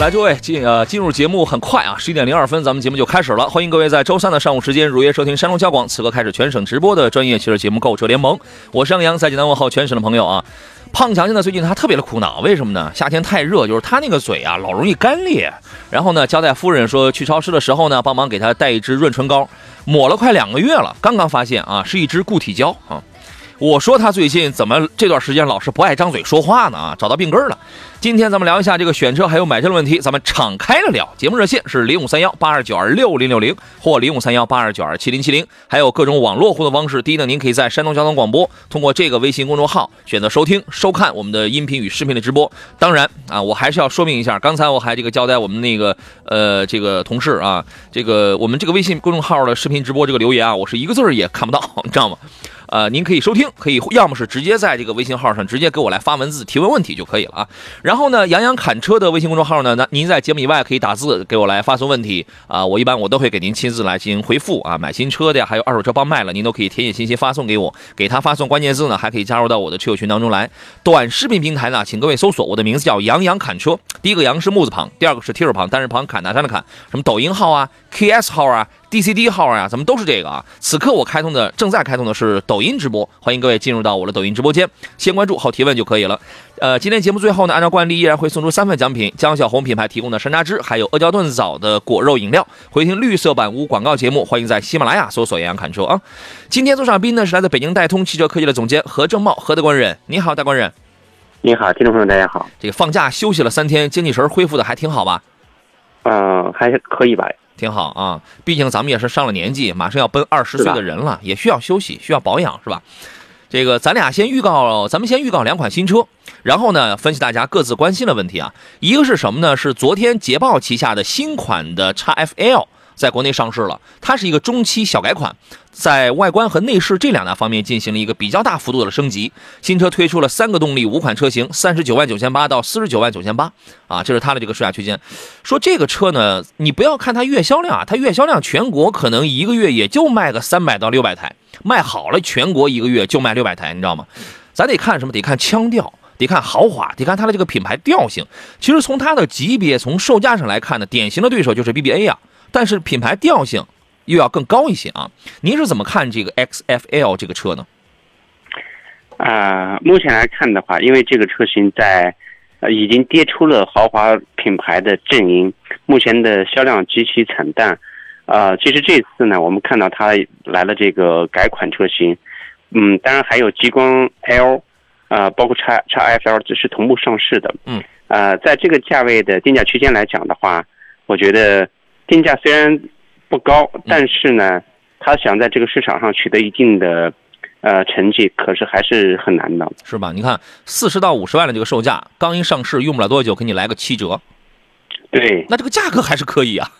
来，诸位进呃进入节目很快啊，十一点零二分，咱们节目就开始了。欢迎各位在周三的上午时间如约收听山东交广此刻开始全省直播的专业汽车节目《购车联盟》，我是杨洋，在济南问候全省的朋友啊。胖强现在最近他特别的苦恼，为什么呢？夏天太热，就是他那个嘴啊老容易干裂。然后呢，交代夫人说去超市的时候呢，帮忙给他带一支润唇膏，抹了快两个月了，刚刚发现啊是一支固体胶啊。我说他最近怎么这段时间老是不爱张嘴说话呢？啊，找到病根了。今天咱们聊一下这个选车还有买车的问题，咱们敞开了聊。节目热线是零五三幺八二九二六零六零或零五三幺八二九二七零七零，还有各种网络互动方式。第一呢，您可以在山东交通广播通过这个微信公众号选择收听、收看我们的音频与视频的直播。当然啊，我还是要说明一下，刚才我还这个交代我们那个呃这个同事啊，这个我们这个微信公众号的视频直播这个留言啊，我是一个字儿也看不到，你知道吗？呃，您可以收听，可以要么是直接在这个微信号上直接给我来发文字提问问题就可以了啊。然后呢，杨洋侃车的微信公众号呢，那您在节目以外可以打字给我来发送问题啊，我一般我都会给您亲自来进行回复啊。买新车的呀，还有二手车帮卖了，您都可以填写信息发送给我，给他发送关键字呢，还可以加入到我的车友群当中来。短视频平台呢，请各位搜索我的名字叫杨洋侃车，第一个杨是木字旁，第二个是提手旁，单人旁，侃大山的侃，什么抖音号啊、KS 号啊。DCD 号啊，咱们都是这个啊。此刻我开通的正在开通的是抖音直播，欢迎各位进入到我的抖音直播间，先关注后提问就可以了。呃，今天节目最后呢，按照惯例依然会送出三份奖品：江小红品牌提供的山楂汁，还有阿胶炖枣的果肉饮料。回听绿色版无广告节目，欢迎在喜马拉雅搜索“杨洋侃车”啊。今天做上宾呢是来自北京戴通汽车科技的总监何正茂，何大官人，你好，大官人。你好，听众朋友，大家好。这个放假休息了三天，精气神恢复的还挺好吧？嗯、还可以吧？挺好啊，毕竟咱们也是上了年纪，马上要奔二十岁的人了，也需要休息，需要保养，是吧？这个咱俩先预告，咱们先预告两款新车，然后呢，分析大家各自关心的问题啊。一个是什么呢？是昨天捷豹旗下的新款的 XFL 在国内上市了，它是一个中期小改款，在外观和内饰这两大方面进行了一个比较大幅度的升级。新车推出了三个动力五款车型，三十九万九千八到四十九万九千八啊，这是它的这个售价区间。说这个车呢，你不要看它月销量啊，它月销量全国可能一个月也就卖个三百到六百台，卖好了全国一个月就卖六百台，你知道吗？咱得看什么？得看腔调，得看豪华，得看它的这个品牌调性。其实从它的级别、从售价上来看呢，典型的对手就是 BBA 啊，但是品牌调性又要更高一些啊。您是怎么看这个 XFL 这个车呢？啊、目前来看的话，因为这个车型在呃已经跌出了豪华品牌的阵营，目前的销量极其惨淡。啊，其实这次呢，我们看到它来了这个改款车型，嗯，当然还有极光 L，啊，包括叉叉 F L 只是同步上市的。嗯，呃，在这个价位的定价区间来讲的话，我觉得定价虽然不高，但是呢，他想在这个市场上取得一定的呃成绩，可是还是很难的。是吧？你看四十到五十万的这个售价，刚一上市用不了多久，给你来个七折，对，那这个价格还是可以啊，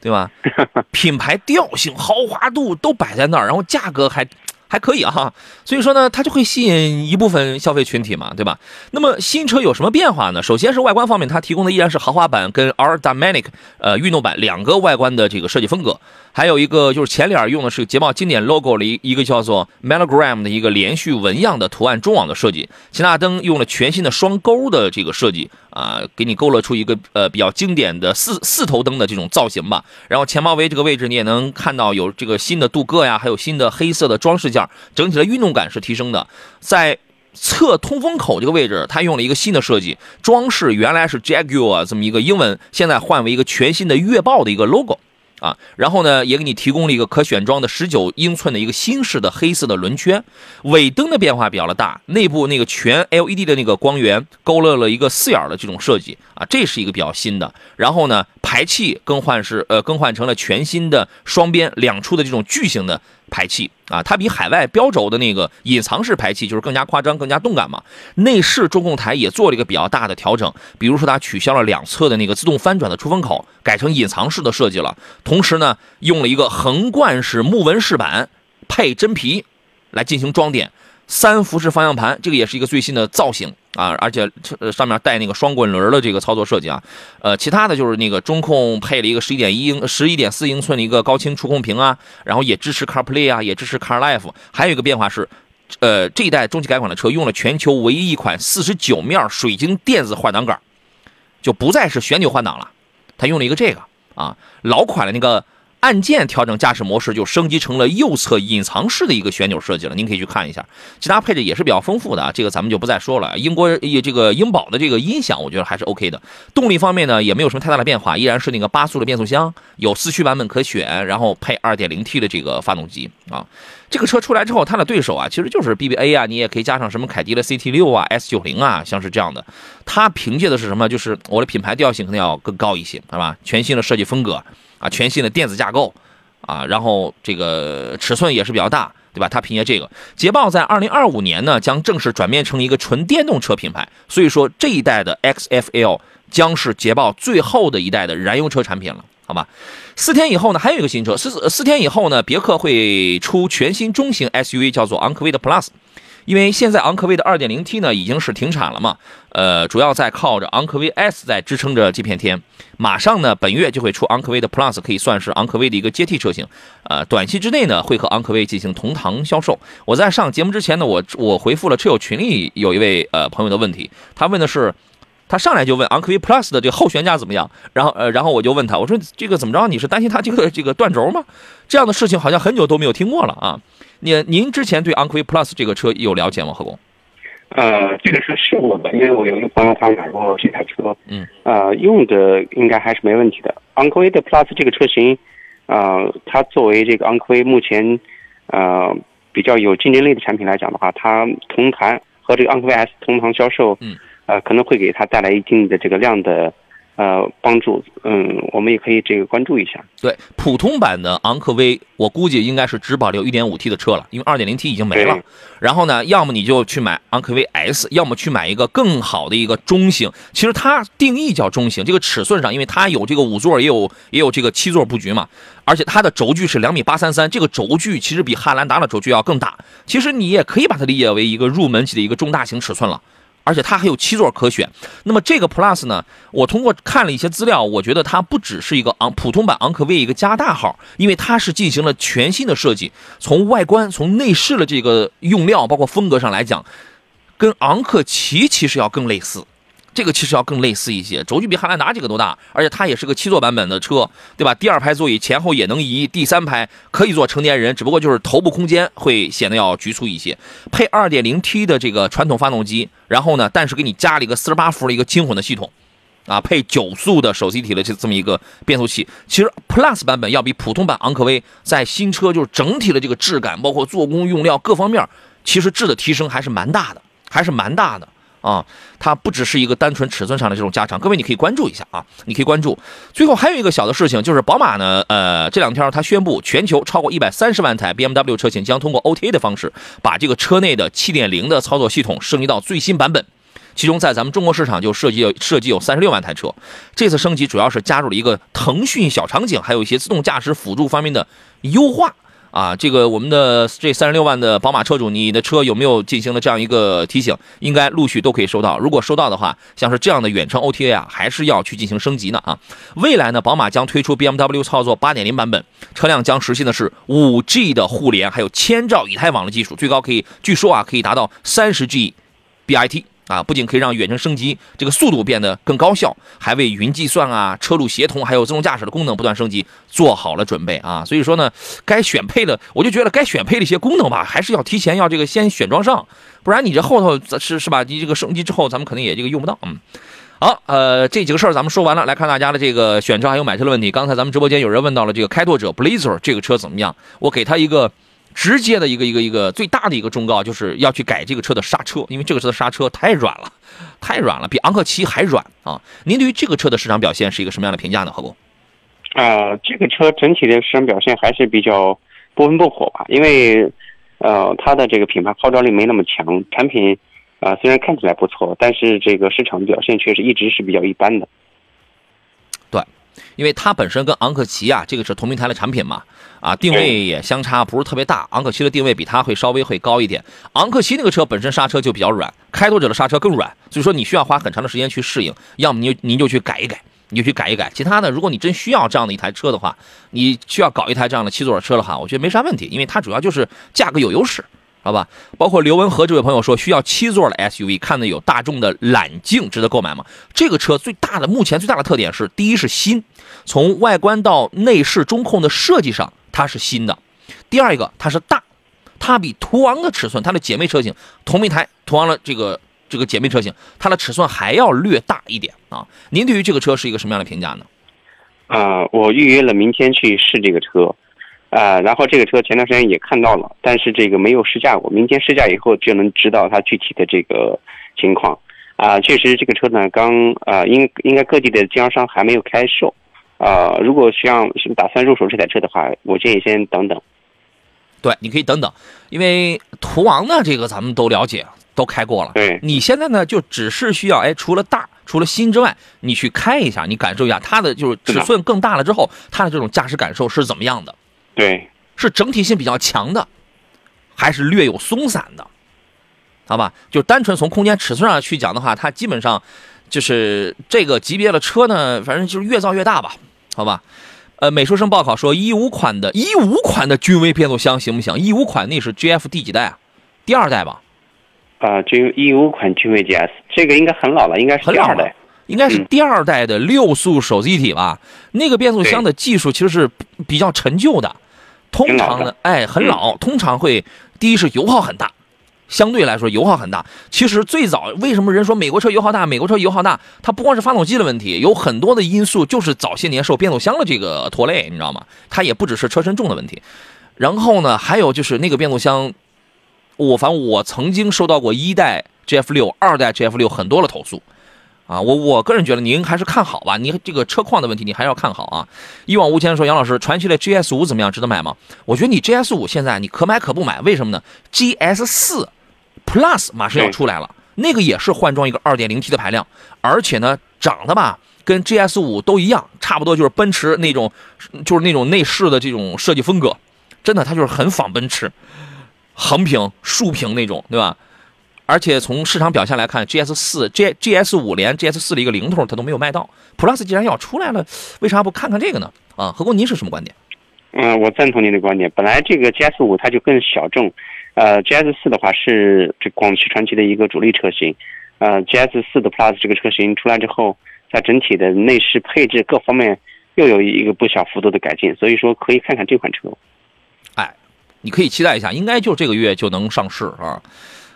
对吧？品牌调性、豪华度都摆在那儿，然后价格还还可以啊，所以说呢，它就会吸引一部分消费群体嘛，对吧？那么新车有什么变化呢？首先是外观方面，它提供的依然是豪华版跟 R Dynamic 呃运动版两个外观的这个设计风格，还有一个就是前脸用的是捷豹经典 logo 的一一个叫做 Melogram 的一个连续纹样的图案中网的设计，前大灯用了全新的双钩的这个设计啊、给你勾勒出一个呃比较经典的四四头灯的这种造型吧。然后前包围这个位置你也能看到有这个新的镀铬呀，还有新的黑色的装饰件，整体的运动感是提升的。在侧通风口这个位置，它用了一个新的设计，装饰原来是 Jaguar 这么一个英文，现在换为一个全新的月豹的一个 logo。啊，然后呢，也给你提供了一个可选装的十九英寸的一个新式的黑色的轮圈，尾灯的变化比较的大，内部那个全 LED 的那个光源勾勒了一个四眼的这种设计啊，这是一个比较新的。然后呢，排气更换是呃更换成了全新的双边两出的这种巨型的排气啊，它比海外标轴的那个隐藏式排气就是更加夸张、更加动感嘛。内饰中控台也做了一个比较大的调整，比如说它取消了两侧的那个自动翻转的出风口，改成隐藏式的设计了。同时呢，用了一个横贯式木纹饰板配真皮来进行装点，三辐式方向盘，这个也是一个最新的造型啊，而且上面带那个双滚轮的这个操作设计啊。呃，其他的就是那个中控配了一个十一点一英、十一点四英寸的一个高清触控屏啊，然后也支持 CarPlay 啊，也支持 CarLife。还有一个变化是，呃，这一代中期改款的车用了全球唯一一款四十九面水晶电子换挡杆，就不再是旋钮换挡了，它用了一个这个啊，老款的那个。按键调整驾驶模式就升级成了右侧隐藏式的一个旋钮设计了，您可以去看一下。其他配置也是比较丰富的啊，这个咱们就不再说了。英国也这个英宝的这个音响，我觉得还是 OK 的。动力方面呢，也没有什么太大的变化，依然是那个八速的变速箱，有四驱版本可选，然后配 2.0T 的这个发动机啊。这个车出来之后，它的对手啊，其实就是 BBA 啊，你也可以加上什么凯迪的 CT6 啊、S90 啊，像是这样的。它凭借的是什么？就是我的品牌调性可能要更高一些，是吧？全新的设计风格。啊，全新的电子架构，啊，然后这个尺寸也是比较大，对吧？它凭借这个，捷豹在二零二五年呢将正式转变成一个纯电动车品牌，所以说这一代的 XFL 将是捷豹最后的一代的燃油车产品了，好吧？四天以后呢，还有一个新车，四四天以后呢，别克会出全新中型 SUV，叫做昂科威的 Plus。因为现在昂科威的 2.0T 呢已经是停产了嘛，呃，主要在靠着昂科威 S 在支撑着这片天。马上呢，本月就会出昂科威的 Plus，可以算是昂科威的一个接替车型。呃，短期之内呢，会和昂科威进行同堂销售。我在上节目之前呢，我我回复了车友群里有一位呃朋友的问题，他问的是，他上来就问昂科威 Plus 的这个后悬架怎么样？然后呃，然后我就问他，我说这个怎么着？你是担心它这个这个断轴吗？这样的事情好像很久都没有听过了啊。您您之前对昂科威 Plus 这个车有了解吗？何工？呃，这个车试过的，因为我有一个朋友他买过这台车，嗯，呃，用的应该还是没问题的。昂科威的 Plus 这个车型，呃，它作为这个昂科威目前呃比较有竞争力的产品来讲的话，它同台和这个昂科威 S 同堂销售，嗯，呃，可能会给它带来一定的这个量的。呃，帮助，嗯，我们也可以这个关注一下。对，普通版的昂科威，我估计应该是只保留 1.5T 的车了，因为 2.0T 已经没了。然后呢，要么你就去买昂科威 S，要么去买一个更好的一个中型。其实它定义叫中型，这个尺寸上，因为它有这个五座，也有也有这个七座布局嘛，而且它的轴距是两米八三三，这个轴距其实比汉兰达的轴距要更大。其实你也可以把它理解为一个入门级的一个中大型尺寸了。而且它还有七座可选，那么这个 Plus 呢？我通过看了一些资料，我觉得它不只是一个昂普通版昂科威一个加大号，因为它是进行了全新的设计，从外观、从内饰的这个用料，包括风格上来讲，跟昂克旗其实要更类似。这个其实要更类似一些，轴距比汉兰达这个都大，而且它也是个七座版本的车，对吧？第二排座椅前后也能移，第三排可以坐成年人，只不过就是头部空间会显得要局促一些。配 2.0T 的这个传统发动机，然后呢，但是给你加了一个48伏的一个轻混的系统，啊，配九速的手自一体的这这么一个变速器。其实 Plus 版本要比普通版昂科威在新车就是整体的这个质感，包括做工用料各方面，其实质的提升还是蛮大的，还是蛮大的。啊，它不只是一个单纯尺寸上的这种加长，各位你可以关注一下啊，你可以关注。最后还有一个小的事情，就是宝马呢，呃，这两天它宣布，全球超过一百三十万台 BMW 车型将通过 OTA 的方式，把这个车内的七点零的操作系统升级到最新版本。其中在咱们中国市场就涉及有涉及有三十六万台车。这次升级主要是加入了一个腾讯小场景，还有一些自动驾驶辅助方面的优化。啊，这个我们的这三十六万的宝马车主，你的车有没有进行了这样一个提醒？应该陆续都可以收到。如果收到的话，像是这样的远程 OTA 啊，还是要去进行升级呢啊。未来呢，宝马将推出 BMW 操作八点零版本，车辆将实现的是五 G 的互联，还有千兆以太网的技术，最高可以，据说啊，可以达到三十 G BIT。啊，不仅可以让远程升级这个速度变得更高效，还为云计算啊、车路协同还有自动驾驶的功能不断升级做好了准备啊。所以说呢，该选配的，我就觉得该选配的一些功能吧，还是要提前要这个先选装上，不然你这后头是是吧？你这个升级之后，咱们可能也这个用不到。嗯，好，呃，这几个事儿咱们说完了，来看大家的这个选车还有买车的问题。刚才咱们直播间有人问到了这个开拓者 Blazer 这个车怎么样，我给他一个直接的一个一个一个最大的一个忠告，就是要去改这个车的刹车，因为这个车的刹车太软了，太软了，比昂克旗还软啊。您对于这个车的市场表现是一个什么样的评价呢？何工？啊、这个车整体的市场表现还是比较不温不火吧，因为呃，它的这个品牌号召力没那么强，产品啊、虽然看起来不错，但是这个市场表现确实一直是比较一般的。因为它本身跟昂克旗啊，这个是同平台的产品嘛，啊，定位也相差不是特别大。昂克旗的定位比它会稍微会高一点。昂克旗那个车本身刹车就比较软，开拓者的刹车更软，所以说你需要花很长的时间去适应，要么你就您就去改一改，你就去改一改。其他的，如果你真需要这样的一台车的话，你需要搞一台这样的七座的车的话，我觉得没啥问题，因为它主要就是价格有优势。好吧，包括刘文和这位朋友说需要七座的 SUV，看的有大众的揽境，值得购买吗？这个车最大的目前最大的特点是，第一是新，从外观到内饰中控的设计上它是新的；第二一个它是大，它比途昂的尺寸，它的姐妹车型同平台途昂的这个这个姐妹车型，它的尺寸还要略大一点啊。您对于这个车是一个什么样的评价呢？啊、我预约了明天去试这个车，啊、然后这个车前段时间也看到了，但是这个没有试驾过，明天试驾以后就能知道它具体的这个情况。啊、确实这个车呢，刚啊、应应该各地的经销商还没有开售，啊、如果需要是打算入手这台车的话，我建议先等等。对，你可以等等，因为途昂呢，这个咱们都了解，都开过了。对你现在呢，就只是需要，哎，除了大，除了新之外，你去开一下，你感受一下它的就是尺寸更大了之后，它的这种驾驶感受是怎么样的？对，是整体性比较强的，还是略有松散的？好吧，就单纯从空间尺寸上去讲的话，它基本上就是这个级别的车呢，反正就是越造越大吧，好吧。呃，美术生报考说，一五款的一五款的君威变速箱行不行？一五款那是 GF 第几代啊？第二代吧，啊、就一五款君威 GS，这个应该很老了，应该是第二代。，应该是嗯第二代的六速手自一体吧？那个变速箱的技术其实是比较陈旧的，通常呢哎，很老，通常会第一是油耗很大。相对来说，油耗很大。其实最早为什么人说美国车油耗大？美国车油耗大，它不光是发动机的问题，有很多的因素就是早些年受变速箱的这个拖累，你知道吗？它也不只是车身重的问题。然后呢，还有就是那个变速箱，我反正我曾经收到过一代 GF 六、二代 GF 六很多的投诉。啊，我我个人觉得您还是看好吧，您这个车况的问题你还是要看好啊。一往无前说，杨老师，传祺的 GS 五怎么样？值得买吗？我觉得你 GS 五现在你可买可不买，为什么呢？GS 四 Plus 马上要出来了，那个也是换装一个 2.0T 的排量，而且呢长得吧跟 GS 五都一样，差不多就是奔驰那种，就是那种内饰的这种设计风格，真的它就是很仿奔驰，横屏、竖屏那种，对吧？而且从市场表现来看，GS 四、G GS 五连 GS 四的一个零头它都没有卖到，Plus 既然要出来了，为啥不看看这个呢？啊，何工您是什么观点？嗯，我赞同您的观点。本来这个 GS 五它就更小众，呃，GS 四的话是这广汽传祺的一个主力车型，呃，GS 四的 Plus 这个车型出来之后，在整体的内饰配置各方面又有一个不小幅度的改进，所以说可以看看这款车。哎你可以期待一下，应该就这个月就能上市啊。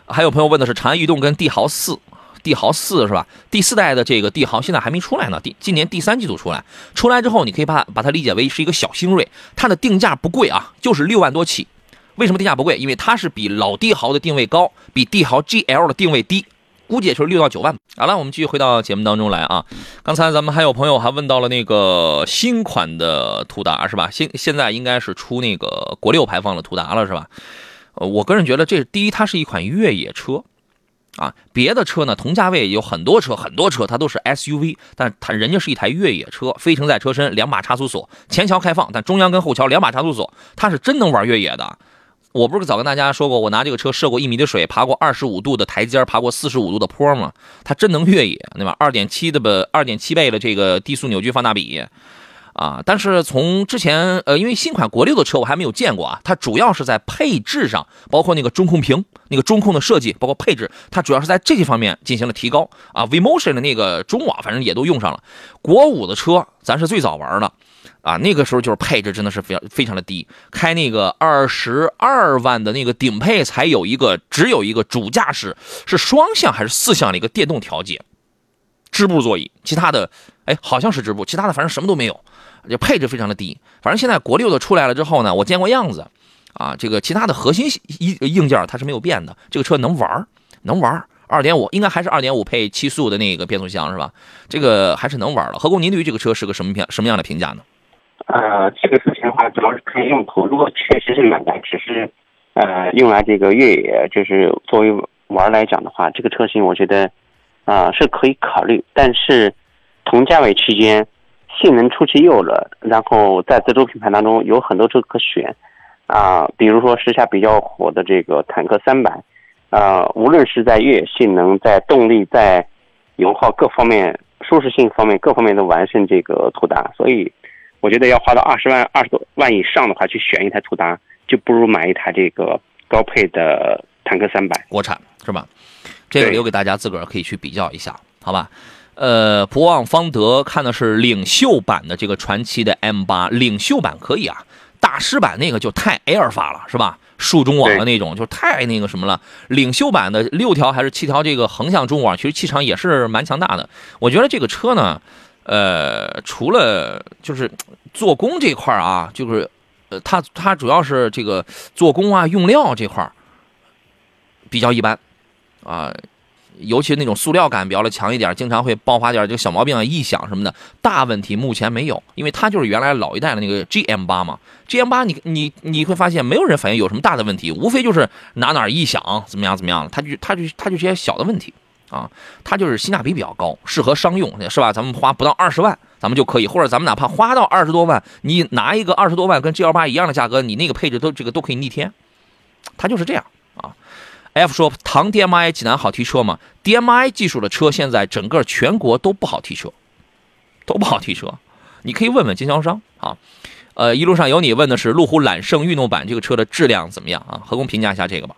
还有朋友问的是长安逸动跟帝豪四，帝豪四是吧？第四代的这个帝豪现在还没出来呢，第今年第三季度出来，出来之后你可以把把它理解为是一个小星锐，它的定价不贵啊，就是六万多起。为什么定价不贵？因为它是比老帝豪的定位高，比帝豪 GL 的定位低，估计也就是六到九万。好了，我们继续回到节目当中来啊。刚才咱们还有朋友还问到了那个新款的途达是吧？现现在应该是出那个国六排放的途达了是吧？呃，我个人觉得这第一，它是一款越野车，啊，别的车呢同价位有很多车，很多车它都是 SUV，但它人家是一台越野车，非承载车身，两把差速锁，前桥开放，但中央跟后桥两把差速锁，它是真能玩越野的。我不是早跟大家说过，我拿这个车涉过一米的水，爬过二十五度的台阶，爬过四十五度的坡吗？它真能越野，对吧？二点七的吧，二点七倍的这个低速扭矩放大比，啊，但是从之前呃，因为新款国六的车我还没有见过啊，它主要是在配置上，包括那个中控屏、那个中控的设计，包括配置，它主要是在这些方面进行了提高啊。VMotion 的那个中网反正也都用上了。国五的车咱是最早玩的啊，那个时候就是配置真的是非常非常的低，开那个二十二万的那个顶配才有一个只有一个主驾驶是双向还是四向的一个电动调节。织布座椅，其他的，哎，好像是织布，其他的反正什么都没有，就配置非常的低。反正现在国六的出来了之后呢，我见过样子，啊，这个其他的核心硬硬件它是没有变的，这个车能玩能玩儿。二点五应该还是二点五配七速的那个变速箱是吧？这个还是能玩了。何工，您对于这个车是个什么评什么样的评价呢？呃，这个车型的话，主要是看用途。如果确实是买来只是，呃，用来这个越野，就是作为玩来讲的话，这个车型我觉得，啊、是可以考虑。但是，同价位区间，性能出其右了，然后在自主品牌当中有很多车可选，啊、比如说时下比较火的这个坦克三百，啊，无论是在越野性能、在动力、在油耗各方面、舒适性方面各方面都完胜这个途达，所以我觉得要花到二十万、二十多万以上的话，去选一台途达，就不如买一台这个高配的坦克三百。国产是吧？这个留给大家自个儿可以去比较一下，好吧？呃，博望方德看的是领袖版的这个传奇的 M 八，领袖版可以啊，大师版那个就太 Air 发了，是吧？竖中网的那种就太那个什么了。领袖版的六条还是七条这个横向中网，其实气场也是蛮强大的。我觉得这个车呢，呃，除了就是做工这块儿啊，就是呃，它它主要是这个做工啊、用料这块儿比较一般啊。尤其那种塑料感比较的强一点，经常会爆发点这个小毛病啊、异响什么的。大问题目前没有，因为它就是原来老一代的那个 GM 八嘛。GM 八你你你会发现没有人反映有什么大的问题，无非就是哪哪异响怎么样怎么样，它就它就它就这些小的问题啊。它就是性价比比较高，适合商用是吧？咱们花不到二十万，咱们就可以，或者咱们哪怕花到二十多万，你拿一个二十多万跟 G L 八一样的价格，你那个配置都这个都可以逆天，它就是这样。F 说唐 DMI 济南好提车吗？DMI 技术的车现在整个全国都不好提车，都不好提车。你可以问问经销商啊。呃，一路上有你问的是路虎揽胜运动版这个车的质量怎么样啊？何工评价一下这个吧。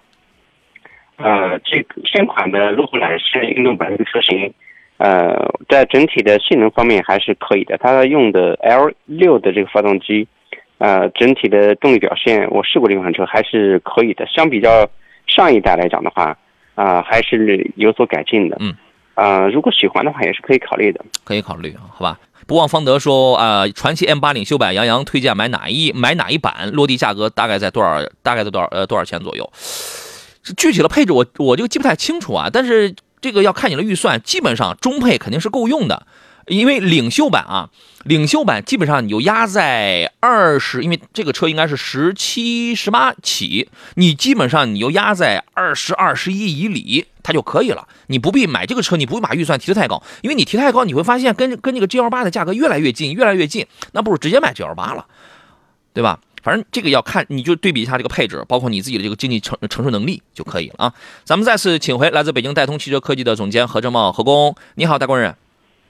呃，这个现款的路虎揽胜运动版这个车型，呃，在整体的性能方面还是可以的。它用的 L 六的这个发动机，呃，整体的动力表现，我试过这款车还是可以的。相比较上一代来讲的话，啊、还是有所改进的。嗯，啊、如果喜欢的话，也是可以考虑的。可以考虑啊，好吧。不忘方德说啊、传祺 M 八领袖版，杨洋推荐买哪一买哪一版？落地价格大概在多少？大概在多少呃多少钱左右？这具体的配置我我就记不太清楚啊，但是这个要看你的预算，基本上中配肯定是够用的。因为领袖版啊，领袖版基本上你就压在二十，因为这个车应该是十七、十八起，你基本上你就压在二十二、十一以里，它就可以了。你不必买这个车，你不必把预算提得太高，因为你提太高，你会发现跟跟这个 G L 八的价格越来越近，越来越近，那不如直接买 G L 八了，对吧？反正这个要看，你就对比一下这个配置，包括你自己的这个经济承承受能力就可以了啊。咱们再次请回来自北京戴通汽车科技的总监何正茂何工，你好，大官人。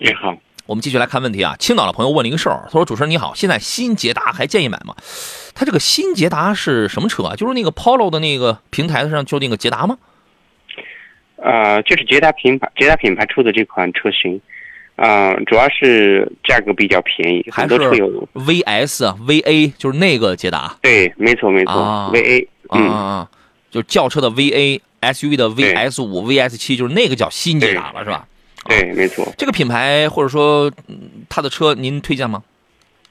你好，我们继续来看问题啊。青岛的朋友问了一个事儿，他说：“主持人你好，现在新捷达还建议买吗？”他这个新捷达是什么车啊？就是那个 Polo 的那个平台上就那个捷达吗？呃，就是捷达品牌捷达品牌出的这款车型，啊、主要是价格比较便宜，还是很多车友 VS 啊 VA 就是那个捷达对，没错没错、啊 v a 啊嗯，就是轿车的 VA SUV 的 VS 五 VS 七，就是那个叫新捷达了是吧？对，没错，这个品牌或者说嗯它的车您推荐吗？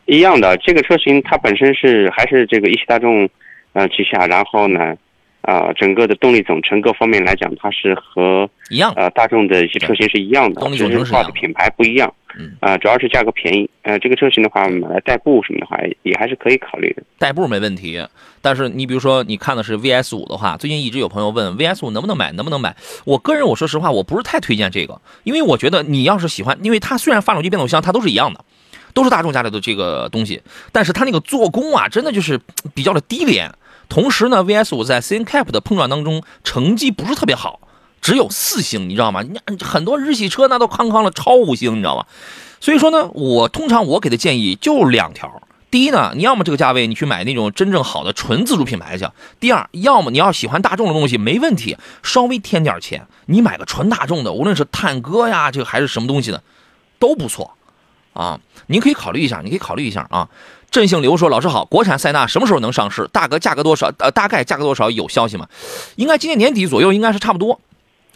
一样的。这个车型它本身是还是这个一汽大众呃旗下，然后呢，啊、整个的动力总成各方面来讲，它是和一样呃大众的一些车型是一样的，动力只总成是一样是画的品牌不一样。嗯，啊、主要是价格便宜。呃，这个车型的话，买来代步什么的话，也还是可以考虑的。代步没问题，但是你比如说你看的是 VS 五的话，最近一直有朋友问 VS 五能不能买，能不能买？我个人我说实话，我不是太推荐这个，因为我觉得你要是喜欢，因为它虽然发动机、变速箱它都是一样的，都是大众家里的这个东西，但是它那个做工啊，真的就是比较的低廉。同时呢，VS 五在 CNCAP 的碰撞当中成绩不是特别好，只有四星，你知道吗？你很多日系车那都康康了超五星，你知道吗？所以说呢，我通常我给的建议就两条。第一呢，你要么这个价位你去买那种真正好的纯自主品牌去；第二，要么你要喜欢大众的东西，没问题，稍微添点钱，你买个纯大众的，无论是探戈呀，这个还是什么东西的，都不错啊。您可以考虑一下，你可以考虑一下啊。振兴刘说：“老师好，国产塞纳什么时候能上市？大概价格多少？呃，大概价格多少？有消息吗？应该今年年底左右，应该是差不多。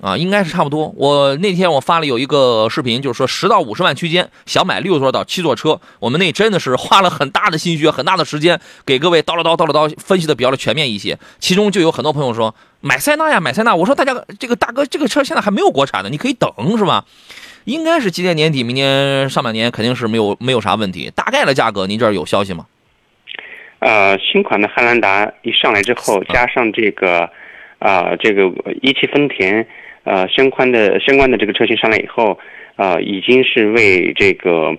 啊，应该是差不多。我那天我发了有一个视频，就是说十到五十万区间想买六座到七座车，我们那真的是花了很大的心血、很大的时间，给各位叨了叨叨了叨分析的比较的全面一些。其中就有很多朋友说买塞纳呀，买塞纳。我说大家这个大哥，这个车现在还没有国产的，你可以等是吧？应该是今年年底、明年上半年肯定是没有没有啥问题。大概的价格您这儿有消息吗？呃，新款的汉兰达一上来之后，加上这个，啊、这个一汽丰田，呃，相关的相关的这个车型上来以后，呃，已经是为这个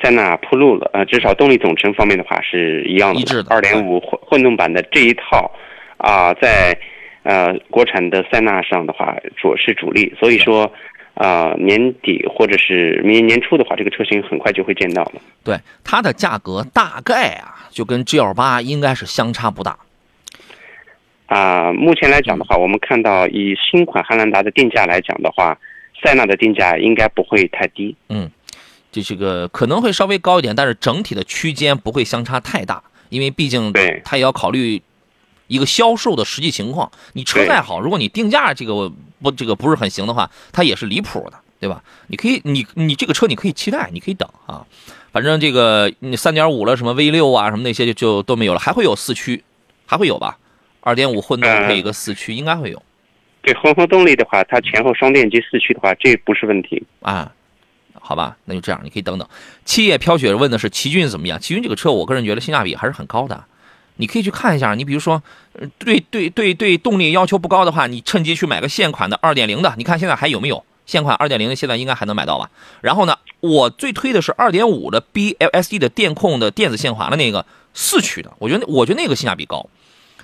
塞纳铺路了。呃，至少动力总成方面的话是一样的，一致的二点五混混动版的这一套，啊、在呃国产的塞纳上的话，主是主力。所以说，啊、年底或者是明年年初的话，这个车型很快就会见到了。对，它的价格大概啊，就跟 G L 八应该是相差不大。啊、目前来讲的话，我们看到以新款汉兰达的定价来讲的话，塞纳的定价应该不会太低。嗯这这个可能会稍微高一点，但是整体的区间不会相差太大，因为毕竟对它也要考虑一个销售的实际情况。你车再好，如果你定价这个不这个不是很行的话，它也是离谱的，对吧？你可以你你这个车你可以期待，你可以等啊。反正这个你三点五了，什么 V 六啊，什么那些就就都没有了，还会有四驱，还会有吧？二点五混动呃配一个四驱，应该会有对混合动力的话，它前后双电机四驱的话，这不是问题。啊。好吧，那就这样，你可以等等。七叶飘雪问的是奇骏怎么样？奇骏这个车，我个人觉得性价比还是很高的。你可以去看一下，你比如说，对对对对，动力要求不高的话，你趁机去买个现款的二点零的，你看现在还有没有？现款二点零的现在应该还能买到吧？然后呢，我最推的是二点五的 BLSD 的电控的电子限滑的那个四驱的，我觉得我觉得那个性价比高。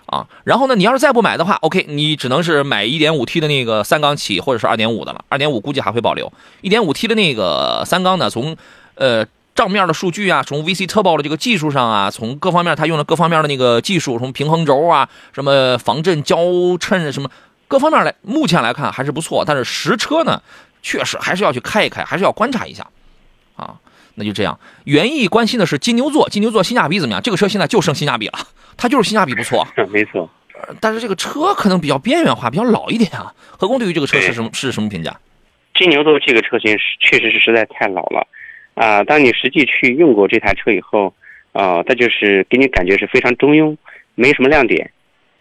啊，然后呢，你要是再不买的话，OK，你只能是买 1.5T 的那个三缸起，或者是2.5的了。2.5估计还会保留，1.5T 的那个三缸呢，从呃账面的数据啊，从 VC Turbo 的这个技术上啊，从各方面它用了各方面的那个技术，什么平衡轴啊，什么防震胶衬什么各方面来，目前来看还是不错。但是实车呢，确实还是要去开一开，还是要观察一下啊。那就这样，园艺关心的是金牛座，金牛座性价比怎么样？这个车现在就剩性价比了，它就是性价比不错。没错。但是这个车可能比较边缘化，比较老一点啊。何工对于这个车是什么是什么评价？金牛座这个车型是确实是实在太老了，啊、当你实际去用过这台车以后，啊、它就是给你感觉是非常中庸，没什么亮点，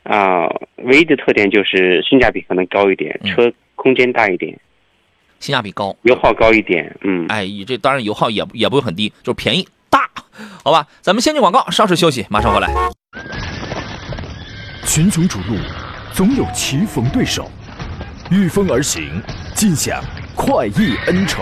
啊、唯一的特点就是性价比可能高一点，嗯车空间大一点，性价比高，油耗高一点，嗯。哎，这当然油耗也也不会很低，就是便宜大，好吧？咱们先进广告，稍事休息，马上回来。群雄逐鹿，总有棋逢对手，御风而行，尽享快意恩仇。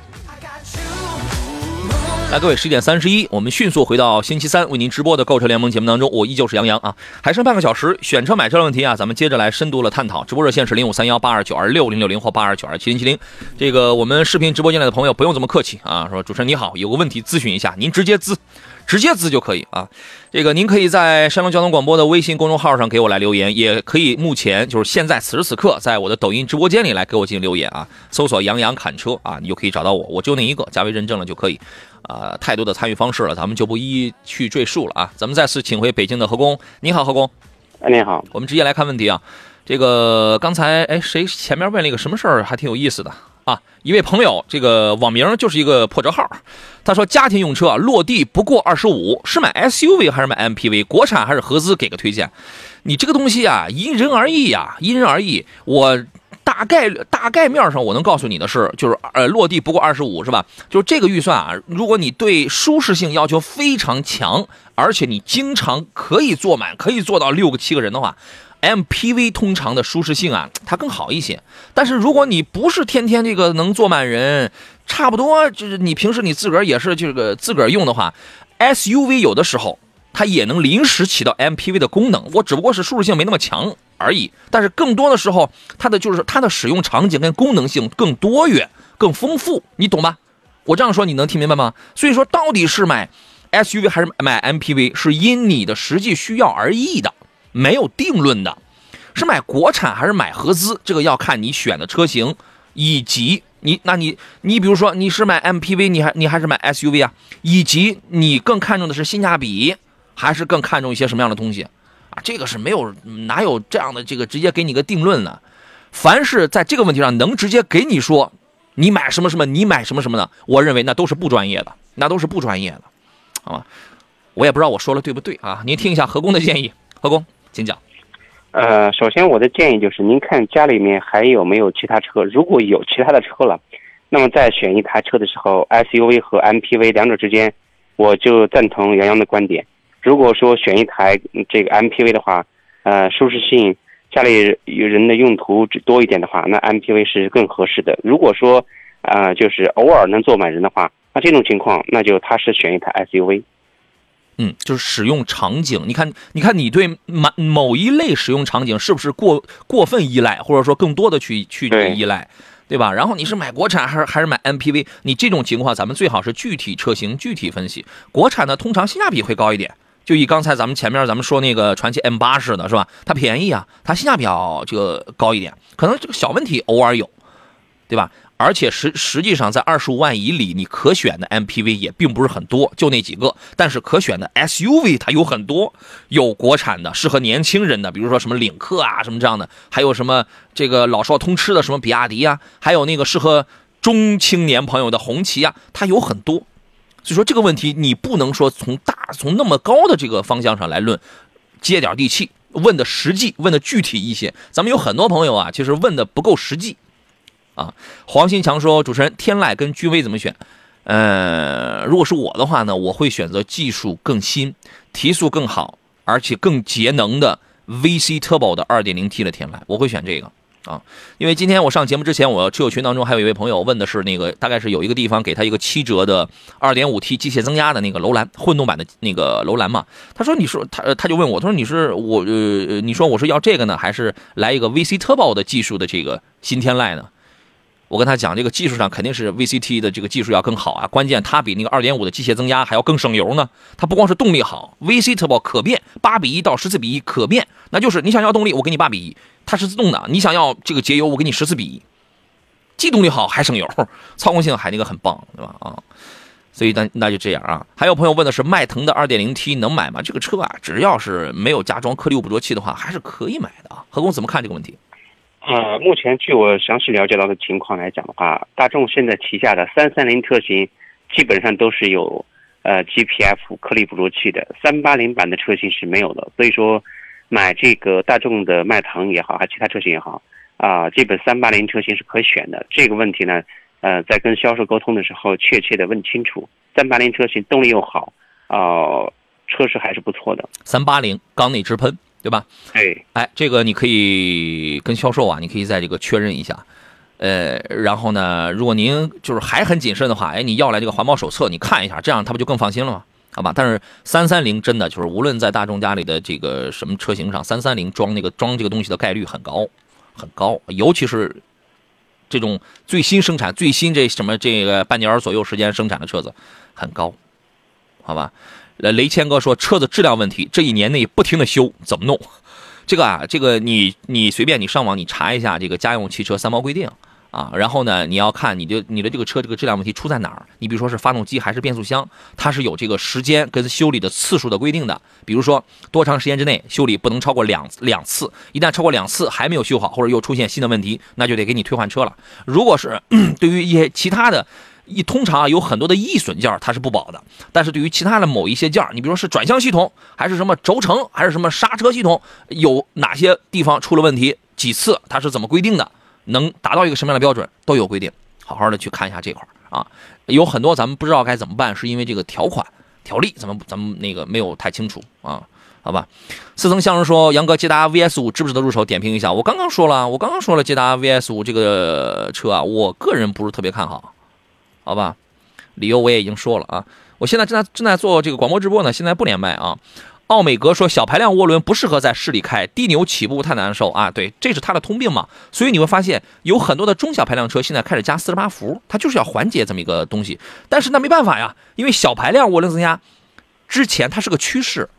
来，各位，十一点三十一，我们迅速回到星期三为您直播的购车联盟节目当中，我依旧是杨洋啊，还剩半个小时，选车买车的问题啊，咱们接着来深度的探讨。直播热线是零五三幺八二九二六零六零或八二九二七零七零。这个我们视频直播间来的朋友不用这么客气啊，说主持人你好，有个问题咨询一下，您直接咨，直接咨就可以啊。这个您可以在山东交通广播的微信公众号上给我来留言，也可以目前就是现在此时此刻在我的抖音直播间里来给我进行留言啊，搜索杨洋侃车啊，你就可以找到我，我就那一个，加微认证了就可以。啊、太多的参与方式了，咱们就不一一去赘述了啊。咱们再次请回北京的何工，你好，何工，哎，你好，我们直接来看问题啊。这个刚才哎，谁前面问了一个什么事儿，还挺有意思的啊。一位朋友，这个网名就是一个破折号，他说家庭用车啊，落地不过二十五，是买 SUV 还是买 MPV？国产还是合资？给个推荐。你这个东西啊，因人而异呀、因人而异。我大概大概面上我能告诉你的是，就是呃落地不过二十五是吧？就是这个预算啊，如果你对舒适性要求非常强，而且你经常可以坐满，可以坐到六个七个人的话。MPV 通常的舒适性啊，它更好一些。但是如果你不是天天这个能坐满人，差不多就是你平时你自个儿也是这个自个儿用的话，SUV 有的时候它也能临时起到 MPV 的功能，我只不过是舒适性没那么强而已。但是更多的时候，它的就是它的使用场景跟功能性更多元、更丰富，你懂吧？我这样说你能听明白吗？所以说，到底是买 SUV 还是买 MPV 是因你的实际需要而异的，没有定论的。是买国产还是买合资，这个要看你选的车型，以及你，那你你比如说你是买 MPV，你还你还是买 SUV 啊？以及你更看重的是性价比，还是更看重一些什么样的东西啊？这个是没有哪有这样的这个直接给你个定论呢？凡是在这个问题上能直接给你说你买什么什么，你买什么什么的，我认为那都是不专业的，那都是不专业的，好吧？我也不知道我说了对不对啊？您听一下何工的建议，何工，请讲。呃，首先我的建议就是，您看家里面还有没有其他车？如果有其他的车了，那么在选一台车的时候，SUV 和 MPV 两者之间，我就赞同杨洋的观点。如果说选一台这个 MPV 的话，呃，舒适性、家里有人的用途多一点的话，那 MPV 是更合适的。如果说啊、就是偶尔能坐满人的话，那这种情况，那就他是选一台 SUV。嗯，就是使用场景，你看，你看你对某某一类使用场景是不是过过分依赖，或者说更多的去去对依赖，对吧？然后你是买国产还是还是买 MPV？你这种情况，咱们最好是具体车型具体分析。国产的，通常性价比会高一点，就以刚才咱们前面咱们说那个传祺 M 八似的，是吧？它便宜啊，它性价比要这个高一点，可能这个小问题偶尔有，对吧？而且实实际上在二十五万以里，你可选的 MPV 也并不是很多，就那几个。但是可选的 SUV 它有很多，有国产的适合年轻人的，比如说什么领克啊什么这样的，还有什么这个老少通吃的什么比亚迪啊，还有那个适合中青年朋友的红旗啊，它有很多。所以说这个问题你不能说从大从那么高的这个方向上来论，接点地气，问的实际，问的具体一些。咱们有很多朋友啊，其实问的不够实际。啊，黄新强说：“主持人，天籁跟君威怎么选？呃，如果是我的话呢，我会选择技术更新、提速更好，而且更节能的 VC Turbo 的 2.0T 的天籁，我会选这个啊。因为今天我上节目之前，我车友群当中还有一位朋友问的是那个，大概是有一个地方给他一个七折的 2.5T 机械增压的那个楼兰混动版的那个楼兰嘛。他说你说他他就问我，他说你是我呃你说我是要这个呢，还是来一个 VC Turbo 的技术的这个新天籁呢？”我跟他讲，这个技术上肯定是 VCT 的这个技术要更好啊，关键它比那个2.5的机械增压还要更省油呢。它不光是动力好，VCT 可变，八比一到十四比一可变，那就是你想要动力，我给你八比一，它是自动的；你想要这个节油，我给你十四比一，既动力好还省油，操控性还那个很棒，对吧？啊，所以那那就这样啊。还有朋友问的是迈腾的 2.0T 能买吗？这个车啊，只要是没有加装颗粒物捕捉器的话，还是可以买的啊。何工怎么看这个问题？呃，目前据我详细了解到的情况来讲的话，大众现在旗下的三三零车型基本上都是有呃 GPF 颗粒捕捉器的，三八零版的车型是没有的。所以说，买这个大众的迈腾也好，还其他车型也好，啊、基本三八零车型是可选的。这个问题呢，呃，在跟销售沟通的时候，确切的问清楚，三八零车型动力又好，啊、车是还是不错的。380缸内直喷，对吧？哎，哎，这个你可以跟销售啊，你可以在这个确认一下。呃，然后呢，如果您就是还很谨慎的话，哎，你要来这个环保手册，你看一下，这样他不就更放心了吗？好吧，但是三三零真的就是无论在大众家里的这个什么车型上，三三零装那个装这个东西的概率很高，很高，尤其是这种最新生产、最新这什么这个半年左右时间生产的车子，很高，好吧？呃，雷谦哥说车子质量问题，这一年内不停的修，怎么弄？这个啊，这个你你随便你上网你查一下这个家用汽车三包规定啊，然后呢，你要看你的你的这个车这个质量问题出在哪儿。你比如说是发动机还是变速箱，它是有这个时间跟修理的次数的规定的。比如说多长时间之内修理不能超过两两次，一旦超过两次还没有修好，或者又出现新的问题，那就得给你退换车了。如果是 对于一些其他的。一通常有很多的易损件它是不保的，但是对于其他的某一些件，你比如说是转向系统，还是什么轴承，还是什么刹车系统，有哪些地方出了问题，几次它是怎么规定的，能达到一个什么样的标准都有规定，好好的去看一下这块啊。有很多咱们不知道该怎么办，是因为这个条款条例咱们咱们那个没有太清楚啊。好吧，似曾相识说杨哥捷达 VS 五值不值得入手？点评一下。我刚刚说了，我刚刚说了捷达 VS 五这个车啊，我个人不是特别看好。好吧，理由我也已经说了啊。我现在正在正在做这个广播直播呢，现在不连麦啊。奥美格说小排量涡轮不适合在市里开，低扭起步太难受啊。对，这是它的通病嘛。所以你会发现有很多的中小排量车现在开始加四十八伏，它就是要缓解这么一个东西。但是那没办法呀，因为小排量涡轮增压，之前它是个趋势。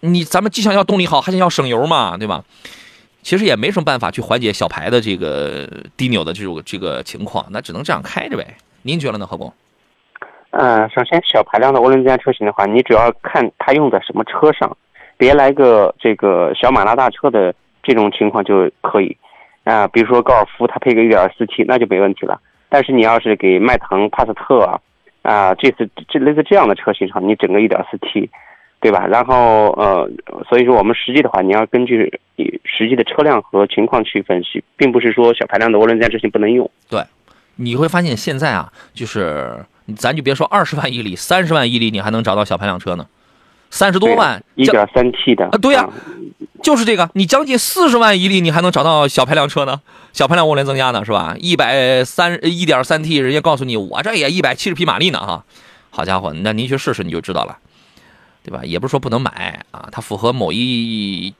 你咱们既想要动力好，还想要省油嘛，对吧？其实也没什么办法去缓解小排的这个低扭的这种这个情况，那只能这样开着呗。您觉得呢，何工？嗯，首先小排量的涡轮增压车型的话，你主要看它用在什么车上，别来个这个小马拉大车的这种情况就可以。啊、比如说高尔夫，它配个 1.4T 那就没问题了。但是你要是给迈腾、帕萨特啊，啊、这次这类似这样的车型上，你整个 1.4T，对吧？然后呃，所以说我们实际的话，你要根据实际的车辆和情况去分析，并不是说小排量的涡轮增压车型不能用。你会发现现在啊，就是咱就别说二十万一里、三十万一里，你还能找到小排量车呢，三十多万将一点三 T 的啊对呀就是这个，你将近四十万一里，你还能找到小排量车呢，小排量涡轮增压呢，是吧？一百三一点三 T，人家告诉你我这也一百七十匹马力呢，哈，好家伙，那您去试试你就知道了，对吧？也不是说不能买啊，它符合某一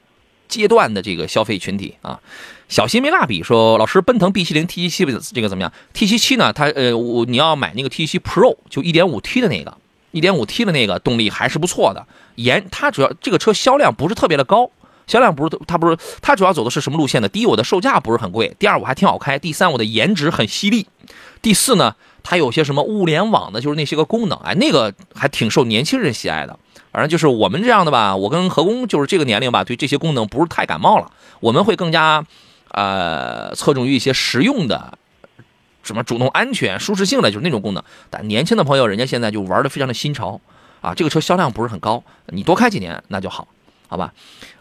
阶段的这个消费群体啊。小新没蜡笔说，老师，奔腾 B 7 0 T 7 7这个怎么样？T 7 7呢？它呃，我你要买那个 T 7 Pro，就 1.5T 的那个，1.5T 的那个动力还是不错的。颜它主要这个车销量不是特别的高，销量不是它不是它主要走的是什么路线呢？第一，我的售价不是很贵；第二，我还挺好开；第三，我的颜值很犀利；第四呢，它有些什么物联网的，就是那些个功能，哎，那个还挺受年轻人喜爱的。反正就是我们这样的吧，我跟何工就是这个年龄吧，对这些功能不是太感冒了，我们会更加。呃，侧重于一些实用的，什么主动安全、舒适性的，就是那种功能。但年轻的朋友，人家现在就玩的非常的新潮啊。这个车销量不是很高，你多开几年那就好，好吧？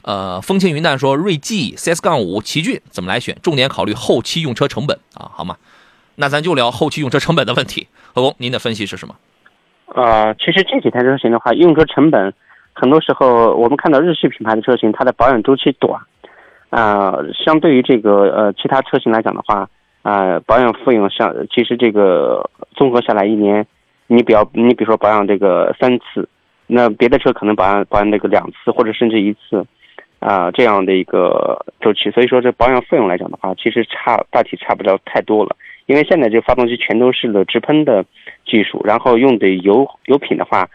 呃，风轻云淡说，锐际、CS 杠五、奇骏怎么来选？重点考虑后期用车成本啊，好吗？那咱就聊后期用车成本的问题。何工，您的分析是什么？呃，其实这几台车型的话，用车成本很多时候我们看到日系品牌的车型，它的保养周期短。呃，相对于这个呃其他车型来讲的话，呃，保养费用像其实这个综合下来一年，你比较你比如说保养这个三次，那别的车可能保养保养那个两次或者甚至一次，啊、这样的一个周期，所以说这保养费用来讲的话，其实差大体差不了太多了，因为现在这发动机全都是的直喷的技术，然后用的油油品的话，